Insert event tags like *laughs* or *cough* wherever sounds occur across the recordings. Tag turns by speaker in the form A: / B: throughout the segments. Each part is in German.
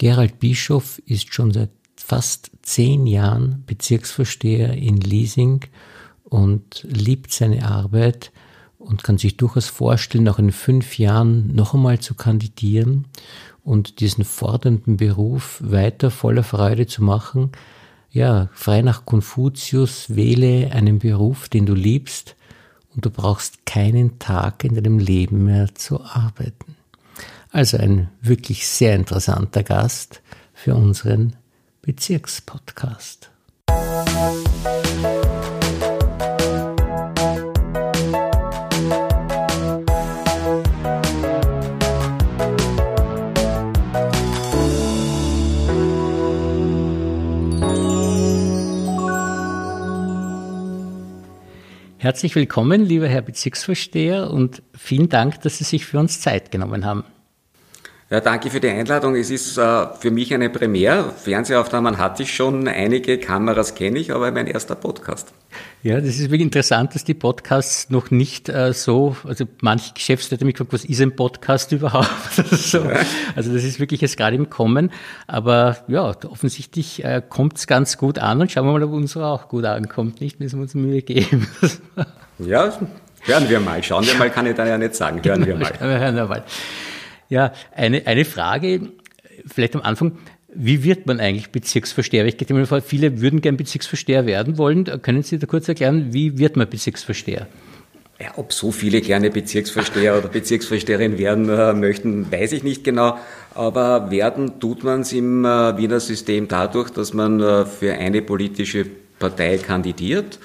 A: Gerald Bischof ist schon seit fast zehn Jahren Bezirksvorsteher in Leasing und liebt seine Arbeit und kann sich durchaus vorstellen, auch in fünf Jahren noch einmal zu kandidieren und diesen fordernden Beruf weiter voller Freude zu machen. Ja, frei nach Konfuzius, wähle einen Beruf, den du liebst und du brauchst keinen Tag in deinem Leben mehr zu arbeiten. Also ein wirklich sehr interessanter Gast für unseren Bezirkspodcast. Herzlich willkommen, lieber Herr Bezirksvorsteher, und vielen Dank, dass Sie sich für uns Zeit genommen haben.
B: Ja, danke für die Einladung. Es ist äh, für mich eine Premiere. Fernsehaufnahmen hatte ich schon, einige Kameras kenne ich, aber mein erster Podcast.
A: Ja, das ist wirklich interessant, dass die Podcasts noch nicht äh, so, also manche Geschäftsleute haben mich gefragt, was ist ein Podcast *laughs* überhaupt? so. Also das ist wirklich jetzt gerade im Kommen. Aber ja, offensichtlich äh, kommt es ganz gut an und schauen wir mal, ob unsere auch gut ankommt. Nicht, müssen wir uns Mühe geben.
B: ja, hören wir mal. Schauen wir mal, kann ich da ja nicht sagen. Hören wir mal. hören wir mal.
A: Ja, eine, eine Frage, vielleicht am Anfang. Wie wird man eigentlich Bezirksvorsteher? Ich gehe mir vor, viele würden gern Bezirksvorsteher werden wollen. Können Sie da kurz erklären, wie wird man Bezirksvorsteher?
B: Ja, ob so viele gerne Bezirksvorsteher oder Bezirksvorsteherin werden äh, möchten, weiß ich nicht genau. Aber werden tut man es im äh, Wiener System dadurch, dass man äh, für eine politische Partei kandidiert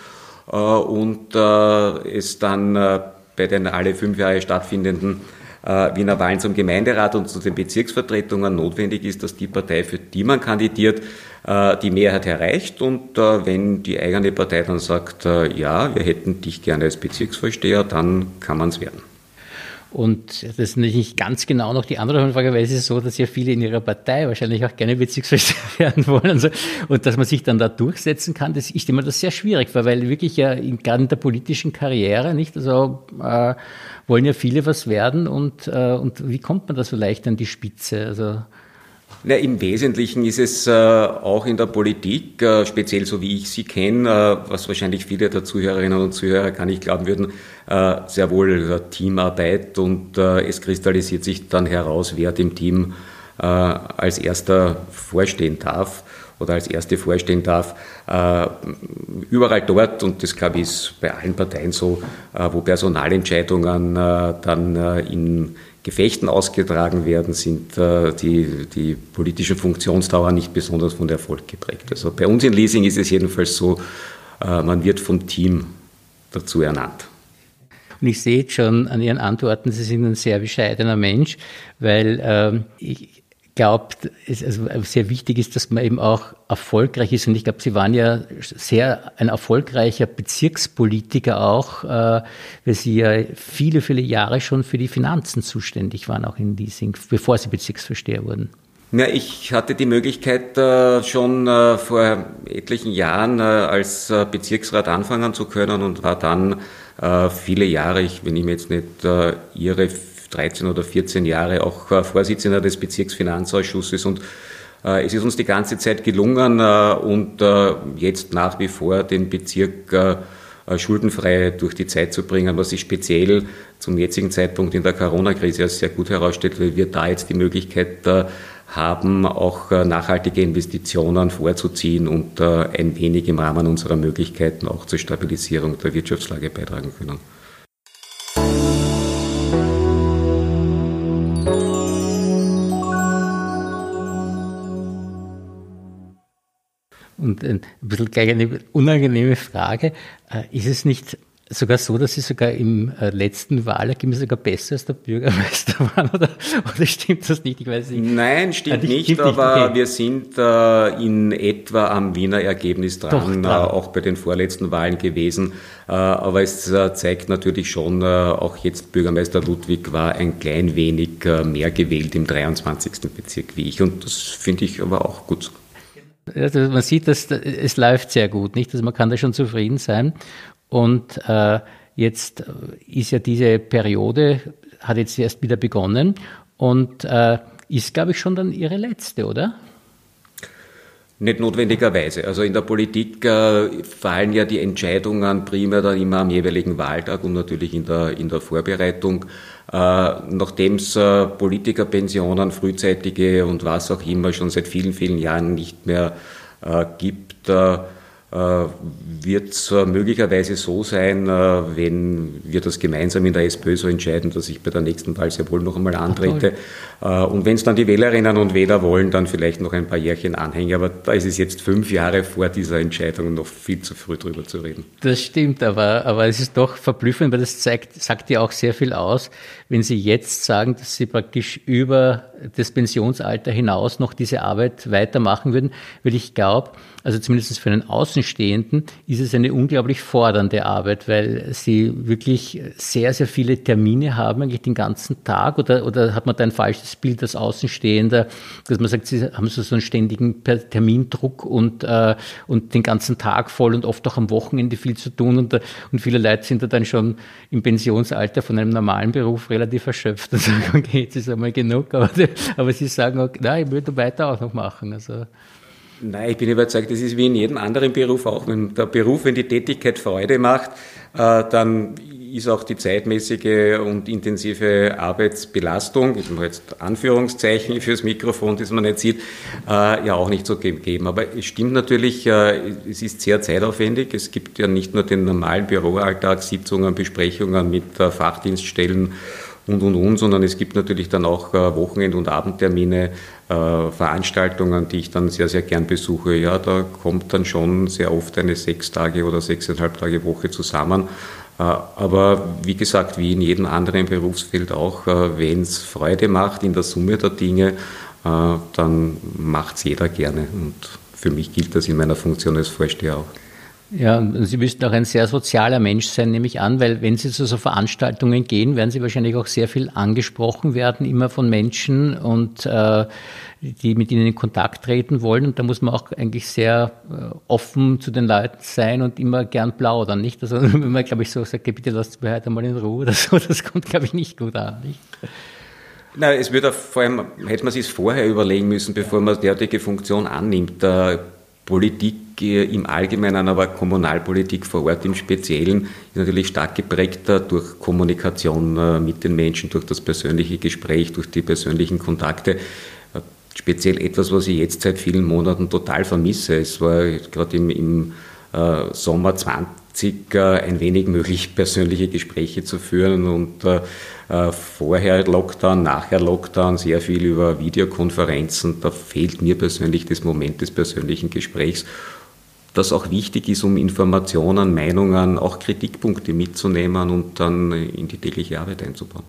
B: äh, und äh, es dann äh, bei den alle fünf Jahre stattfindenden Wiener Wahlen zum Gemeinderat und zu den Bezirksvertretungen notwendig ist, dass die Partei, für die man kandidiert, äh, die Mehrheit erreicht und äh, wenn die eigene Partei dann sagt, ja, wir hätten dich gerne als Bezirksvorsteher, dann kann man es werden.
A: Und das ist nicht ganz genau noch die andere Frage, weil es ist so, dass ja viele in ihrer Partei wahrscheinlich auch gerne Bezirksvorsteher *laughs* werden wollen und, so. und dass man sich dann da durchsetzen kann, das ist immer das sehr schwierig, weil, weil wirklich ja in, gerade in der politischen Karriere, nicht, also äh, wollen ja viele was werden und, äh, und wie kommt man da so leicht an die Spitze? Also,
B: na, Im Wesentlichen ist es äh, auch in der Politik, äh, speziell so wie ich sie kenne, äh, was wahrscheinlich viele der Zuhörerinnen und Zuhörer gar nicht glauben würden, äh, sehr wohl äh, Teamarbeit und äh, es kristallisiert sich dann heraus, wer dem Team als erster vorstehen darf oder als erste vorstehen darf, überall dort, und das glaube ich ist bei allen Parteien so, wo Personalentscheidungen dann in Gefechten ausgetragen werden, sind die, die politischen Funktionsdauer nicht besonders von Erfolg geprägt. Also bei uns in Leasing ist es jedenfalls so, man wird vom Team dazu ernannt.
A: Und ich sehe schon an Ihren Antworten, Sie sind ein sehr bescheidener Mensch, weil ähm, ich, glaubt, es also sehr wichtig ist, dass man eben auch erfolgreich ist. Und ich glaube, Sie waren ja sehr ein erfolgreicher Bezirkspolitiker auch, äh, weil Sie ja viele, viele Jahre schon für die Finanzen zuständig waren, auch in Leasing, bevor Sie Bezirksvorsteher wurden.
B: Ja, ich hatte die Möglichkeit, äh, schon äh, vor etlichen Jahren als Bezirksrat anfangen zu können und war dann viele Jahre, ich, wenn ich mir jetzt nicht irre, 13 oder 14 Jahre auch äh, Vorsitzender des Bezirksfinanzausschusses und äh, es ist uns die ganze Zeit gelungen äh, und jetzt nach wie vor den Bezirk schuldenfrei durch die Zeit zu bringen, was sich speziell zum jetzigen Zeitpunkt in der Corona-Krise sehr gut herausstellt, weil wir da jetzt die Möglichkeit haben, auch nachhaltige Investitionen vorzuziehen und ein wenig im Rahmen unserer Möglichkeiten auch zur Stabilisierung der Wirtschaftslage beitragen können.
A: Und ein bisschen gleich eine unangenehme Frage. Äh, ist es nicht sogar so, dass Sie sogar im äh, letzten Wahlergebnis sogar besser als der Bürgermeister *laughs* waren? Oder, oder stimmt das nicht?
B: Ich weiß nicht. Nein, stimmt ah, nicht, stimmt aber nicht. Okay. wir sind äh, in etwa am Wiener Ergebnis dran, Doch, auch bei den vorletzten Wahlen gewesen. aber es zeigt natürlich schon, auch jetzt Bürgermeister Ludwig war ein klein wenig mehr gewählt im 23. Bezirk wie ich. Und das finde ich aber auch gut.
A: Also man sieht, dass es läuft sehr gut, nicht? Also man kann da schon zufrieden sein. Und äh, jetzt ist ja diese Periode, hat jetzt erst wieder begonnen. Und äh, ist, glaube ich, schon dann Ihre letzte, oder?
B: Nicht notwendigerweise. Also in der Politik äh, fallen ja die Entscheidungen primär dann immer am jeweiligen Wahltag und natürlich in der, in der Vorbereitung. Äh, Nachdem es äh, Politikerpensionen, frühzeitige und was auch immer schon seit vielen, vielen Jahren nicht mehr äh, gibt, äh, wird es möglicherweise so sein, äh, wenn wir das gemeinsam in der SPÖ so entscheiden, dass ich bei der nächsten Wahl sehr wohl noch einmal antrete. Ach, und wenn es dann die Wählerinnen und Wähler wollen, dann vielleicht noch ein paar Jährchen anhängen. Aber da ist es jetzt fünf Jahre vor dieser Entscheidung noch viel zu früh drüber zu reden.
A: Das stimmt, aber, aber es ist doch verblüffend, weil das zeigt, sagt ja auch sehr viel aus, wenn Sie jetzt sagen, dass Sie praktisch über das Pensionsalter hinaus noch diese Arbeit weitermachen würden, weil ich glaube, also zumindest für einen Außenstehenden, ist es eine unglaublich fordernde Arbeit, weil sie wirklich sehr, sehr viele Termine haben, eigentlich den ganzen Tag. Oder, oder hat man da ein falsches Bild als Außenstehender, dass man sagt, sie haben so, so einen ständigen Termindruck und, äh, und den ganzen Tag voll und oft auch am Wochenende viel zu tun. Und, und viele Leute sind da dann schon im Pensionsalter von einem normalen Beruf relativ erschöpft und sagen, okay, jetzt ist einmal genug. Aber, aber sie sagen, okay, nein, ich würde weiter auch noch machen. Also,
B: Nein, ich bin überzeugt, das ist wie in jedem anderen Beruf auch. Wenn der Beruf, wenn die Tätigkeit Freude macht, äh, dann ist auch die zeitmäßige und intensive Arbeitsbelastung, ich mache jetzt Anführungszeichen fürs Mikrofon, das man nicht sieht, äh, ja auch nicht so gegeben. Aber es stimmt natürlich, äh, es ist sehr zeitaufwendig. Es gibt ja nicht nur den normalen Büroalltag, Sitzungen, Besprechungen mit Fachdienststellen und, und, und, sondern es gibt natürlich dann auch Wochenend- und Abendtermine, Veranstaltungen, die ich dann sehr, sehr gern besuche. Ja, da kommt dann schon sehr oft eine sechs Tage oder sechseinhalb Tage Woche zusammen. Äh, aber wie gesagt, wie in jedem anderen Berufsfeld auch, äh, wenn es Freude macht in der Summe der Dinge, dann macht es jeder gerne. Und für mich gilt das in meiner Funktion als Vorsteher auch.
A: Ja, Sie müssten auch ein sehr sozialer Mensch sein, nehme ich an, weil wenn Sie zu so Veranstaltungen gehen, werden Sie wahrscheinlich auch sehr viel angesprochen werden, immer von Menschen und äh, die mit Ihnen in Kontakt treten wollen. Und da muss man auch eigentlich sehr äh, offen zu den Leuten sein und immer gern plaudern, nicht? Also *laughs* wenn man, glaube ich, so sagt, bitte lasst mich heute mal in Ruhe *laughs* oder so, das kommt, glaube ich, nicht gut an, nicht?
B: Na, es würde vor allem, hätte man sich vorher überlegen müssen, bevor man derartige Funktion annimmt. Politik im Allgemeinen, aber Kommunalpolitik vor Ort im Speziellen ist natürlich stark geprägt durch Kommunikation äh, mit den Menschen, durch das persönliche Gespräch, durch die persönlichen Kontakte. Äh, speziell etwas, was ich jetzt seit vielen Monaten total vermisse. Es war gerade im, im äh, Sommer 20 ein wenig möglich, persönliche Gespräche zu führen und äh, vorher Lockdown, nachher Lockdown, sehr viel über Videokonferenzen. Da fehlt mir persönlich das Moment des persönlichen Gesprächs, das auch wichtig ist, um Informationen, Meinungen, auch Kritikpunkte mitzunehmen und dann in die tägliche Arbeit einzubauen.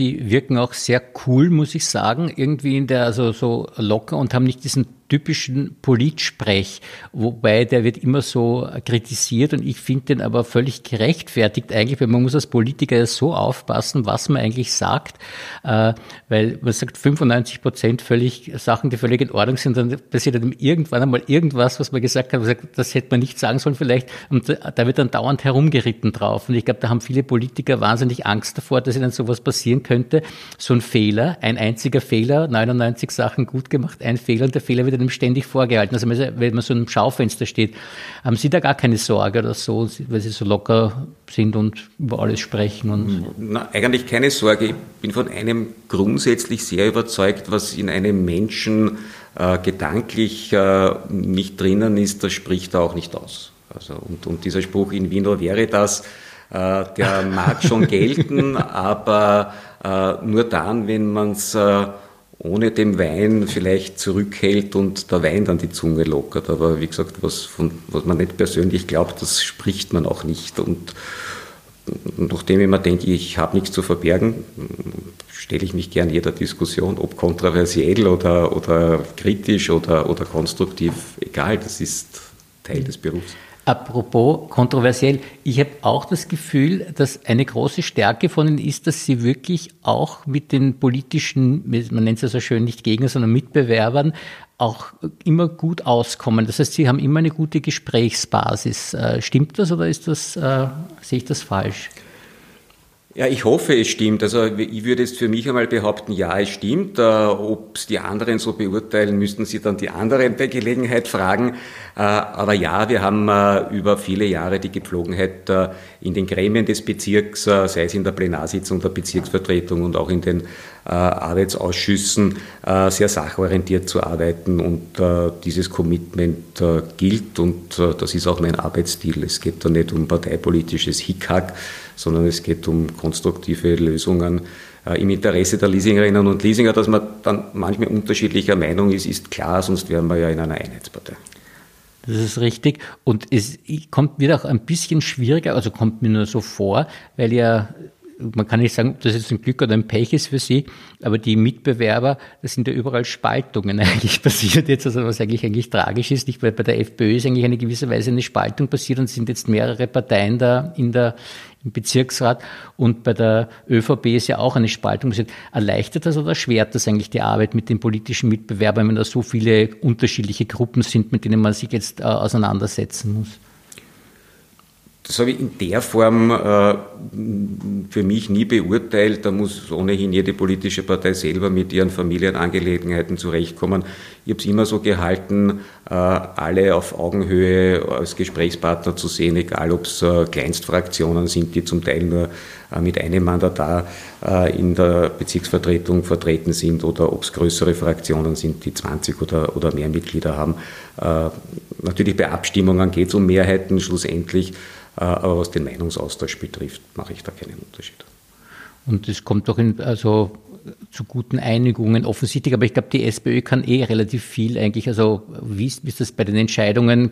A: Sie wirken auch sehr cool, muss ich sagen, irgendwie in der, also so locker und haben nicht diesen typischen Politsprech, wobei der wird immer so kritisiert und ich finde den aber völlig gerechtfertigt eigentlich, weil man muss als Politiker ja so aufpassen, was man eigentlich sagt, äh, weil man sagt 95 Prozent völlig Sachen, die völlig in Ordnung sind, dann passiert dann irgendwann einmal irgendwas, was man gesagt hat, das hätte man nicht sagen sollen vielleicht und da wird dann dauernd herumgeritten drauf. Und ich glaube, da haben viele Politiker wahnsinnig Angst davor, dass ihnen sowas passieren könnte, so ein Fehler, ein einziger Fehler, 99 Sachen gut gemacht, ein Fehler und der Fehler wird einem ständig vorgehalten. Also wenn man so im Schaufenster steht, haben Sie da gar keine Sorge oder so, weil Sie so locker sind und über alles sprechen? Und
B: Na, eigentlich keine Sorge. Ich bin von einem grundsätzlich sehr überzeugt, was in einem Menschen äh, gedanklich äh, nicht drinnen ist, das spricht er auch nicht aus. Also, und, und dieser Spruch in Vino Veritas, äh, der *laughs* mag schon gelten, aber äh, nur dann, wenn man es äh, ohne dem Wein vielleicht zurückhält und der Wein dann die Zunge lockert. Aber wie gesagt, was, von, was man nicht persönlich glaubt, das spricht man auch nicht. Und nachdem ich mir denke, ich habe nichts zu verbergen, stelle ich mich gern jeder Diskussion, ob kontroversiell oder, oder kritisch oder, oder konstruktiv, egal, das ist Teil des Berufs.
A: Apropos kontroversiell, ich habe auch das Gefühl, dass eine große Stärke von Ihnen ist, dass Sie wirklich auch mit den politischen, man nennt es ja so schön, nicht Gegner, sondern Mitbewerbern, auch immer gut auskommen. Das heißt, Sie haben immer eine gute Gesprächsbasis. Äh, stimmt das oder ist das, äh, sehe ich das falsch?
B: Ja, ich hoffe, es stimmt. Also ich würde jetzt für mich einmal behaupten, ja, es stimmt. Äh, Ob es die anderen so beurteilen, müssten Sie dann die anderen bei Gelegenheit fragen. Äh, aber ja, wir haben äh, über viele Jahre die Gepflogenheit, in den Gremien des Bezirks, sei es in der Plenarsitzung der Bezirksvertretung und auch in den Arbeitsausschüssen, sehr sachorientiert zu arbeiten. Und dieses Commitment gilt und das ist auch mein Arbeitsstil. Es geht da nicht um parteipolitisches Hickhack, sondern es geht um konstruktive Lösungen im Interesse der Leasingerinnen und Leasinger. Dass man dann manchmal unterschiedlicher Meinung ist, ist klar, sonst wären wir ja in einer Einheitspartei.
A: Das ist richtig. Und es kommt mir auch ein bisschen schwieriger, also kommt mir nur so vor, weil ja, man kann nicht sagen, ob das jetzt ein Glück oder ein Pech ist für Sie, aber die Mitbewerber, das sind ja überall Spaltungen *laughs* eigentlich passiert jetzt, also was eigentlich eigentlich tragisch ist, nicht, weil bei der FPÖ ist eigentlich eine gewisse Weise eine Spaltung passiert und es sind jetzt mehrere Parteien da in der, im Bezirksrat und bei der ÖVP ist ja auch eine Spaltung. Erleichtert das oder erschwert das eigentlich die Arbeit mit den politischen Mitbewerbern, wenn da so viele unterschiedliche Gruppen sind, mit denen man sich jetzt äh, auseinandersetzen muss?
B: Das habe ich in der Form äh, für mich nie beurteilt. Da muss ohnehin jede politische Partei selber mit ihren Familienangelegenheiten zurechtkommen. Ich habe es immer so gehalten, äh, alle auf Augenhöhe als Gesprächspartner zu sehen, egal ob es äh, Kleinstfraktionen sind, die zum Teil nur äh, mit einem Mandatar äh, in der Bezirksvertretung vertreten sind oder ob es größere Fraktionen sind, die 20 oder, oder mehr Mitglieder haben. Äh, natürlich bei Abstimmungen geht es um Mehrheiten schlussendlich. Äh, aber was den Meinungsaustausch betrifft, mache ich da keinen Unterschied.
A: Und es kommt doch in, also zu guten Einigungen offensichtlich, aber ich glaube, die SPÖ kann eh relativ viel eigentlich. Also wie ist, ist das bei den Entscheidungen?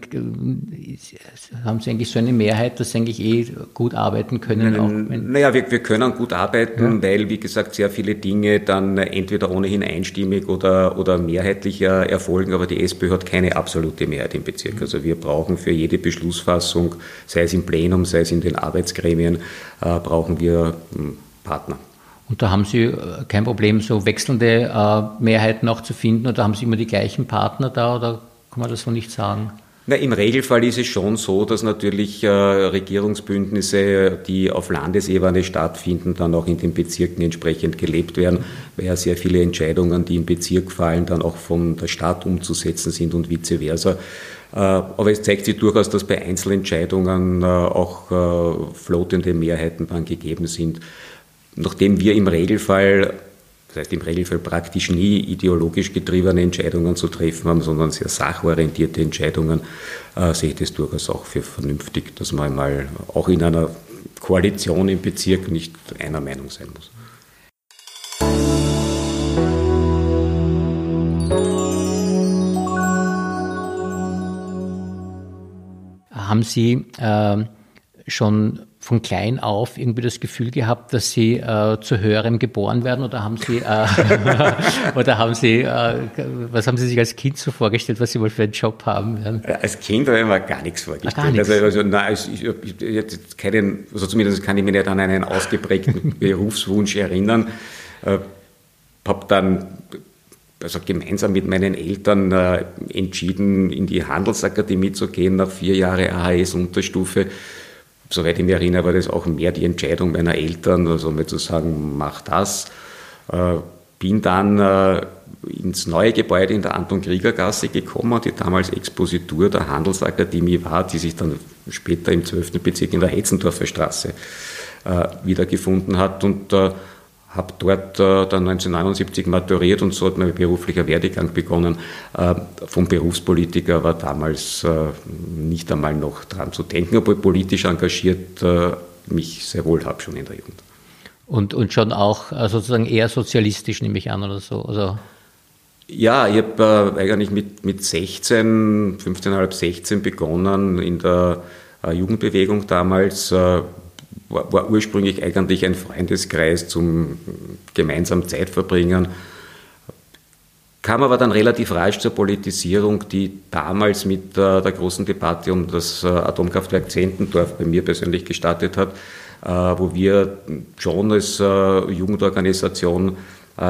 A: Haben Sie eigentlich so eine Mehrheit, dass Sie eigentlich eh gut arbeiten können?
B: naja, wir, wir können gut arbeiten, ja. weil, wie gesagt, sehr viele Dinge dann entweder ohnehin einstimmig oder, oder mehrheitlicher erfolgen, aber die SPÖ hat keine absolute Mehrheit im Bezirk. Also wir brauchen für jede Beschlussfassung, sei es im Plenum, sei es in den Arbeitsgremien, äh, brauchen wir hm, Partner.
A: Und da haben Sie äh, kein Problem, so wechselnde äh, Mehrheiten auch zu finden oder haben Sie immer die gleichen Partner da oder kann man das so nicht sagen?
B: Na, Im Regelfall ist es schon so, dass natürlich äh, Regierungsbündnisse, die auf Landesebene stattfinden, dann auch in den Bezirken entsprechend gelebt werden, weil ja sehr viele Entscheidungen, die im Bezirk fallen, dann auch von der Stadt umzusetzen sind und vice versa. Äh, aber es zeigt sich durchaus, dass bei Einzelentscheidungen äh, auch äh, floatende Mehrheiten dann gegeben sind nachdem wir im Regelfall, das heißt im Regelfall praktisch nie ideologisch getriebene Entscheidungen zu treffen haben, sondern sehr sachorientierte Entscheidungen, äh, sehe ich das durchaus auch für vernünftig, dass man mal auch in einer Koalition im Bezirk nicht einer Meinung sein muss.
A: Haben Sie äh, schon von klein auf irgendwie das Gefühl gehabt, dass Sie äh, zu höherem geboren werden oder haben Sie äh, *laughs* oder haben Sie äh, was haben Sie sich als Kind so vorgestellt, was Sie wohl für einen Job haben werden?
B: Als Kind habe ich mir gar nichts vorgestellt. Ah, gar nichts. Also, also nein, ich, ich, ich, keinen, also zumindest kann ich mich nicht an einen ausgeprägten *laughs* Berufswunsch erinnern. Äh, habe dann also gemeinsam mit meinen Eltern äh, entschieden, in die Handelsakademie zu gehen nach vier Jahren AHS-Unterstufe soweit ich mich erinnere, war das auch mehr die Entscheidung meiner Eltern, also mir zu sagen, mach das. Äh, bin dann äh, ins neue Gebäude in der Anton-Krieger-Gasse gekommen, die damals Expositur der Handelsakademie war, die sich dann später im 12. Bezirk in der Hetzendorfer Straße äh, wiedergefunden hat. Und habe dort äh, dann 1979 maturiert und so hat mein beruflicher Werdegang begonnen. Äh, vom Berufspolitiker war damals äh, nicht einmal noch dran zu denken, obwohl politisch engagiert äh, mich sehr wohl habe schon in der Jugend.
A: Und, und schon auch äh, sozusagen eher sozialistisch, nehme ich an, oder so? Also
B: ja, ich habe äh, eigentlich mit, mit 16, 15,5, 16 begonnen in der Jugendbewegung damals war, war ursprünglich eigentlich ein Freundeskreis zum gemeinsamen Zeitverbringen. kam aber dann relativ rasch zur Politisierung, die damals mit der großen Debatte um das Atomkraftwerk Zentendorf bei mir persönlich gestartet hat, wo wir schon als Jugendorganisation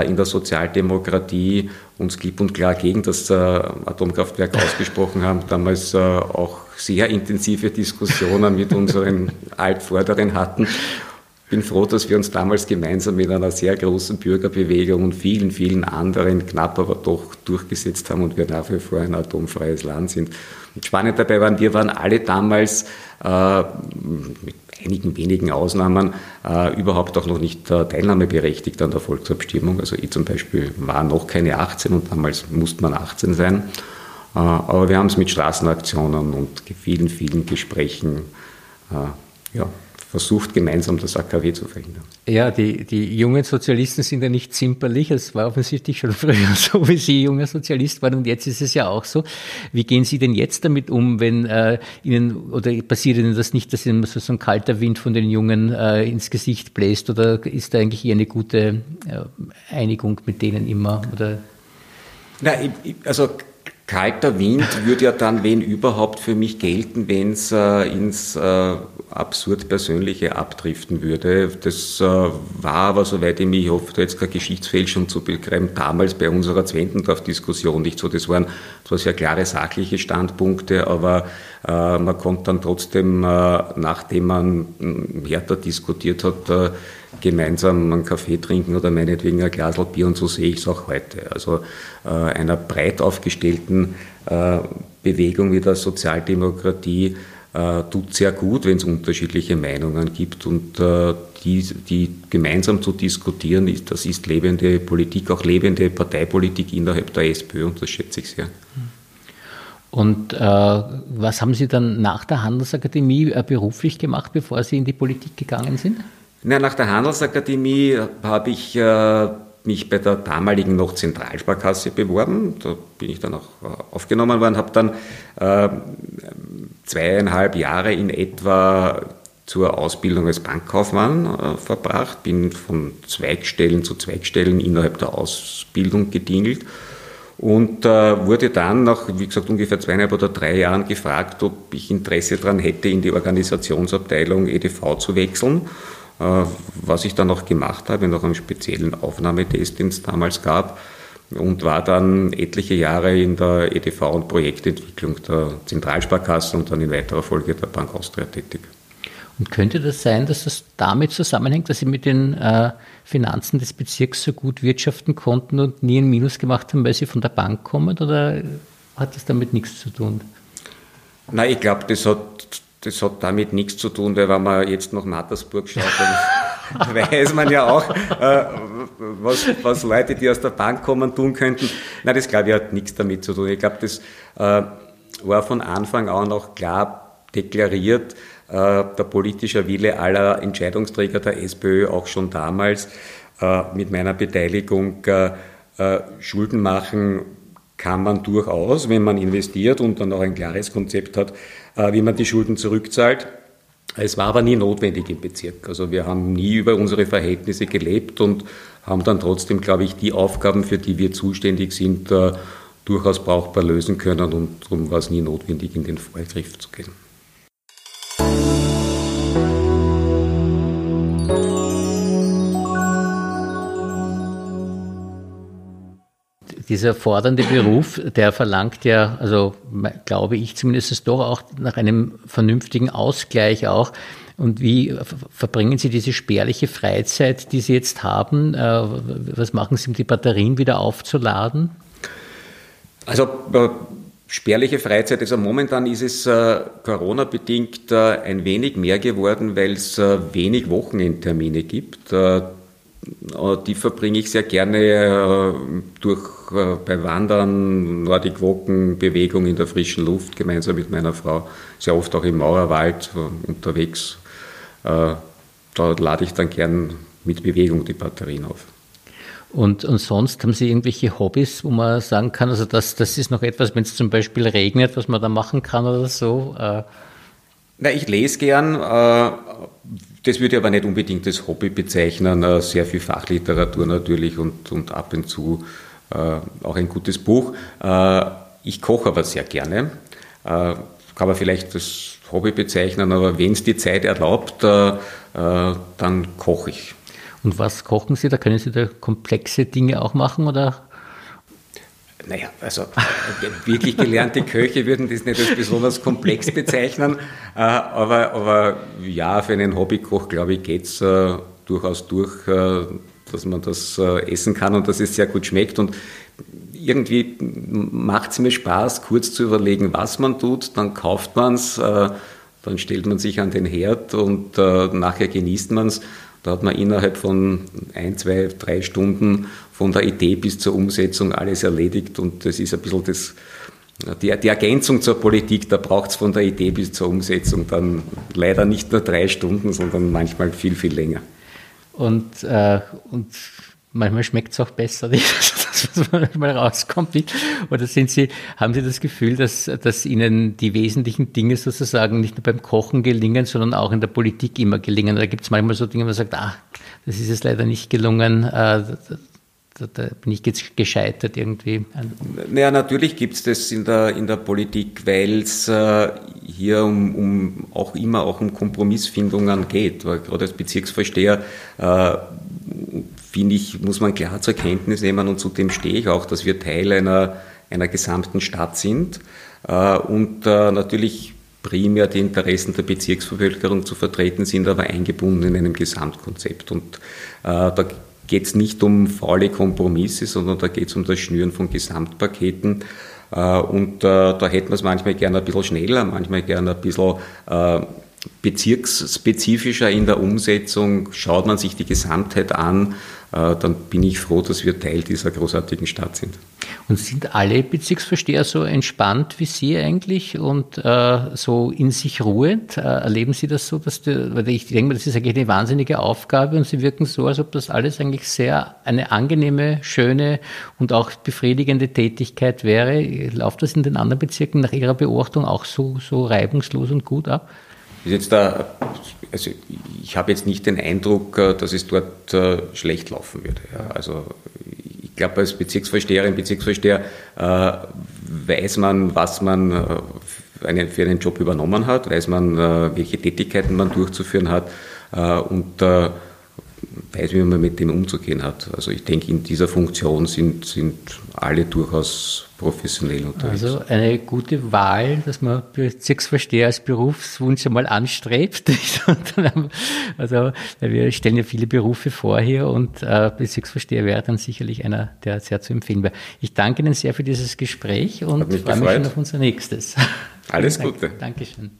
B: in der Sozialdemokratie uns klipp und klar gegen das Atomkraftwerk ausgesprochen haben, damals auch sehr intensive Diskussionen mit unseren *laughs* Altvorderen hatten. Ich bin froh, dass wir uns damals gemeinsam mit einer sehr großen Bürgerbewegung und vielen, vielen anderen knapp aber doch durchgesetzt haben und wir nach wie vor ein atomfreies Land sind. Und spannend dabei waren, wir waren alle damals äh, mit einigen wenigen Ausnahmen äh, überhaupt auch noch nicht äh, teilnahmeberechtigt an der Volksabstimmung. Also ich zum Beispiel war noch keine 18 und damals musste man 18 sein. Äh, aber wir haben es mit Straßenaktionen und vielen, vielen Gesprächen äh, ja, versucht, gemeinsam das AKW zu verhindern.
A: Ja, die, die jungen Sozialisten sind ja nicht zimperlich. Es war offensichtlich schon *laughs* früher so, wie Sie junger Sozialist waren und jetzt ist es ja auch so. Wie gehen Sie denn jetzt damit um, wenn äh, Ihnen oder passiert Ihnen das nicht, dass Ihnen so, so ein kalter Wind von den Jungen äh, ins Gesicht bläst oder ist da eigentlich eher eine gute äh, Einigung mit denen immer? Oder?
B: Na, also Kalter Wind würde ja dann, wenn überhaupt, für mich gelten, wenn es äh, ins äh, absurd Persönliche abdriften würde. Das äh, war aber, soweit ich mich hoffe, jetzt keine Geschichtsfälschung zu betreiben, damals bei unserer Zwentendorf-Diskussion nicht so. Das waren zwar sehr klare sachliche Standpunkte, aber äh, man konnte dann trotzdem, äh, nachdem man härter diskutiert hat, äh, gemeinsam einen Kaffee trinken oder meinetwegen ein Glas Bier und so sehe ich es auch heute. Also äh, einer breit aufgestellten äh, Bewegung wie der Sozialdemokratie äh, tut sehr gut, wenn es unterschiedliche Meinungen gibt und äh, die, die gemeinsam zu diskutieren, das ist lebende Politik, auch lebende Parteipolitik innerhalb der SPÖ und das schätze ich sehr.
A: Und äh, was haben Sie dann nach der Handelsakademie äh, beruflich gemacht, bevor Sie in die Politik gegangen sind?
B: Na, nach der Handelsakademie habe ich äh, mich bei der damaligen noch Zentralsparkasse beworben. Da bin ich dann auch äh, aufgenommen worden, habe dann äh, zweieinhalb Jahre in etwa zur Ausbildung als Bankkaufmann äh, verbracht, bin von Zweigstellen zu Zweigstellen innerhalb der Ausbildung gedingelt und äh, wurde dann nach, wie gesagt, ungefähr zweieinhalb oder drei Jahren gefragt, ob ich Interesse daran hätte, in die Organisationsabteilung EDV zu wechseln was ich dann auch gemacht habe, nach einem speziellen Aufnahmetest, den es damals gab, und war dann etliche Jahre in der EDV und Projektentwicklung der Zentralsparkasse und dann in weiterer Folge der Bank Austria tätig.
A: Und könnte das sein, dass das damit zusammenhängt, dass Sie mit den äh, Finanzen des Bezirks so gut wirtschaften konnten und nie ein Minus gemacht haben, weil Sie von der Bank kommen? Oder hat das damit nichts zu tun?
B: Nein, ich glaube, das hat das hat damit nichts zu tun, weil wenn man jetzt nach Mattersburg schaut, dann *laughs* weiß man ja auch, äh, was, was Leute, die aus der Bank kommen, tun könnten. Nein, das glaube ich hat nichts damit zu tun. Ich glaube, das äh, war von Anfang an auch klar deklariert, äh, der politische Wille aller Entscheidungsträger der SPÖ, auch schon damals mit meiner Beteiligung, Schulden machen kann man durchaus, wenn man investiert und dann auch ein klares Konzept hat, äh, wie man die Schulden zurückzahlt. Es war aber nie notwendig im Bezirk. Also wir haben nie über unsere Verhältnisse gelebt und haben dann trotzdem, glaube ich, die Aufgaben, für die wir zuständig sind, äh, durchaus brauchbar lösen können und darum war es nie notwendig, in den Vorgriff zu gehen.
A: Dieser fordernde Beruf, der verlangt ja, also glaube ich zumindest doch auch nach einem vernünftigen Ausgleich auch. Und wie verbringen Sie diese spärliche Freizeit, die Sie jetzt haben? Äh, was machen Sie, um die Batterien wieder aufzuladen?
B: Also äh, spärliche Freizeit, also momentan ist es äh, Corona-bedingt ein wenig mehr geworden, weil es wenig Wochenendtermine gibt. Die verbringe ich sehr gerne durch äh, bei Wandern, Nordic Walken, Bewegung in der frischen Luft gemeinsam mit meiner Frau, sehr oft auch im Mauerwald äh, unterwegs. Äh, da lade ich dann gern mit Bewegung die Batterien auf.
A: Und, und sonst haben Sie irgendwelche Hobbys, wo man sagen kann, also das, das ist noch etwas, wenn es zum Beispiel regnet, was man da machen kann oder so?
B: Na, ich lese gern. Das würde ich aber nicht unbedingt als Hobby bezeichnen. Sehr viel Fachliteratur natürlich und, und ab und zu auch ein gutes Buch. Ich koche aber sehr gerne. Kann man vielleicht das Hobby bezeichnen, aber wenn es die Zeit erlaubt, dann koche ich.
A: Und was kochen Sie? Da können Sie da komplexe Dinge auch machen oder
B: naja, also äh, wirklich gelernte Köche würden das nicht als besonders komplex bezeichnen, äh, aber, aber ja, für einen Hobbykoch, glaube ich, geht es äh, durchaus durch, dass man das essen kann und dass es sehr gut schmeckt. Und irgendwie macht es mir Spaß, kurz zu überlegen, was man tut, dann kauft man es, dann stellt man sich an den Herd und nachher genießt man es. Da hat man innerhalb von ein, zwei, drei Stunden von der Idee bis zur Umsetzung alles erledigt und das ist ein bisschen das, die, die Ergänzung zur Politik, da braucht es von der Idee bis zur Umsetzung dann leider nicht nur drei Stunden, sondern manchmal viel, viel länger.
A: Und, äh, und manchmal schmeckt es auch besser, *laughs* das, was manchmal *laughs* rauskommt. Oder sind Sie, haben Sie das Gefühl, dass, dass Ihnen die wesentlichen Dinge sozusagen nicht nur beim Kochen gelingen, sondern auch in der Politik immer gelingen? Da gibt es manchmal so Dinge, wo man sagt, ah, das ist jetzt leider nicht gelungen, äh, da, bin ich jetzt gescheitert irgendwie.
B: Naja, natürlich gibt es das in der, in der Politik, weil es äh, hier um, um, auch immer auch um Kompromissfindungen geht. Weil gerade als Bezirksvorsteher äh, finde ich, muss man klar zur Kenntnis nehmen und zudem stehe ich auch, dass wir Teil einer, einer gesamten Stadt sind äh, und äh, natürlich primär die Interessen der Bezirksbevölkerung zu vertreten sind, aber eingebunden in einem Gesamtkonzept. Und äh, da geht es nicht um faule Kompromisse, sondern da geht es um das Schnüren von Gesamtpaketen. Und da hätten wir es manchmal gerne ein bisschen schneller, manchmal gerne ein bisschen bezirksspezifischer in der Umsetzung. Schaut man sich die Gesamtheit an, dann bin ich froh, dass wir Teil dieser großartigen Stadt sind.
A: Und sind alle Bezirksversteher so entspannt wie Sie eigentlich und äh, so in sich ruhend? Äh, erleben Sie das so, dass die, weil ich denke, das ist eigentlich eine wahnsinnige Aufgabe und Sie wirken so, als ob das alles eigentlich sehr eine angenehme, schöne und auch befriedigende Tätigkeit wäre. Läuft das in den anderen Bezirken nach Ihrer Beobachtung auch so, so reibungslos und gut ab?
B: Ist jetzt da, also ich habe jetzt nicht den Eindruck, äh, dass es dort äh, schlecht laufen würde. Also ich glaube, als Bezirksvorsteherin, Bezirksvorsteher äh, weiß man, was man für einen Job übernommen hat, weiß man, welche Tätigkeiten man durchzuführen hat und weiß, wie man mit dem umzugehen hat. Also ich denke, in dieser Funktion sind, sind alle durchaus professionell unterwegs.
A: Also eine gute Wahl, dass man Bezirksvorsteher als Berufswunsch einmal anstrebt. *laughs* also wir stellen ja viele Berufe vor hier und äh, Bezirksvorsteher wäre dann sicherlich einer, der sehr zu empfehlen wäre. Ich danke Ihnen sehr für dieses Gespräch und freue mich schon auf unser nächstes.
B: Alles *laughs* Gute.
A: Dankeschön.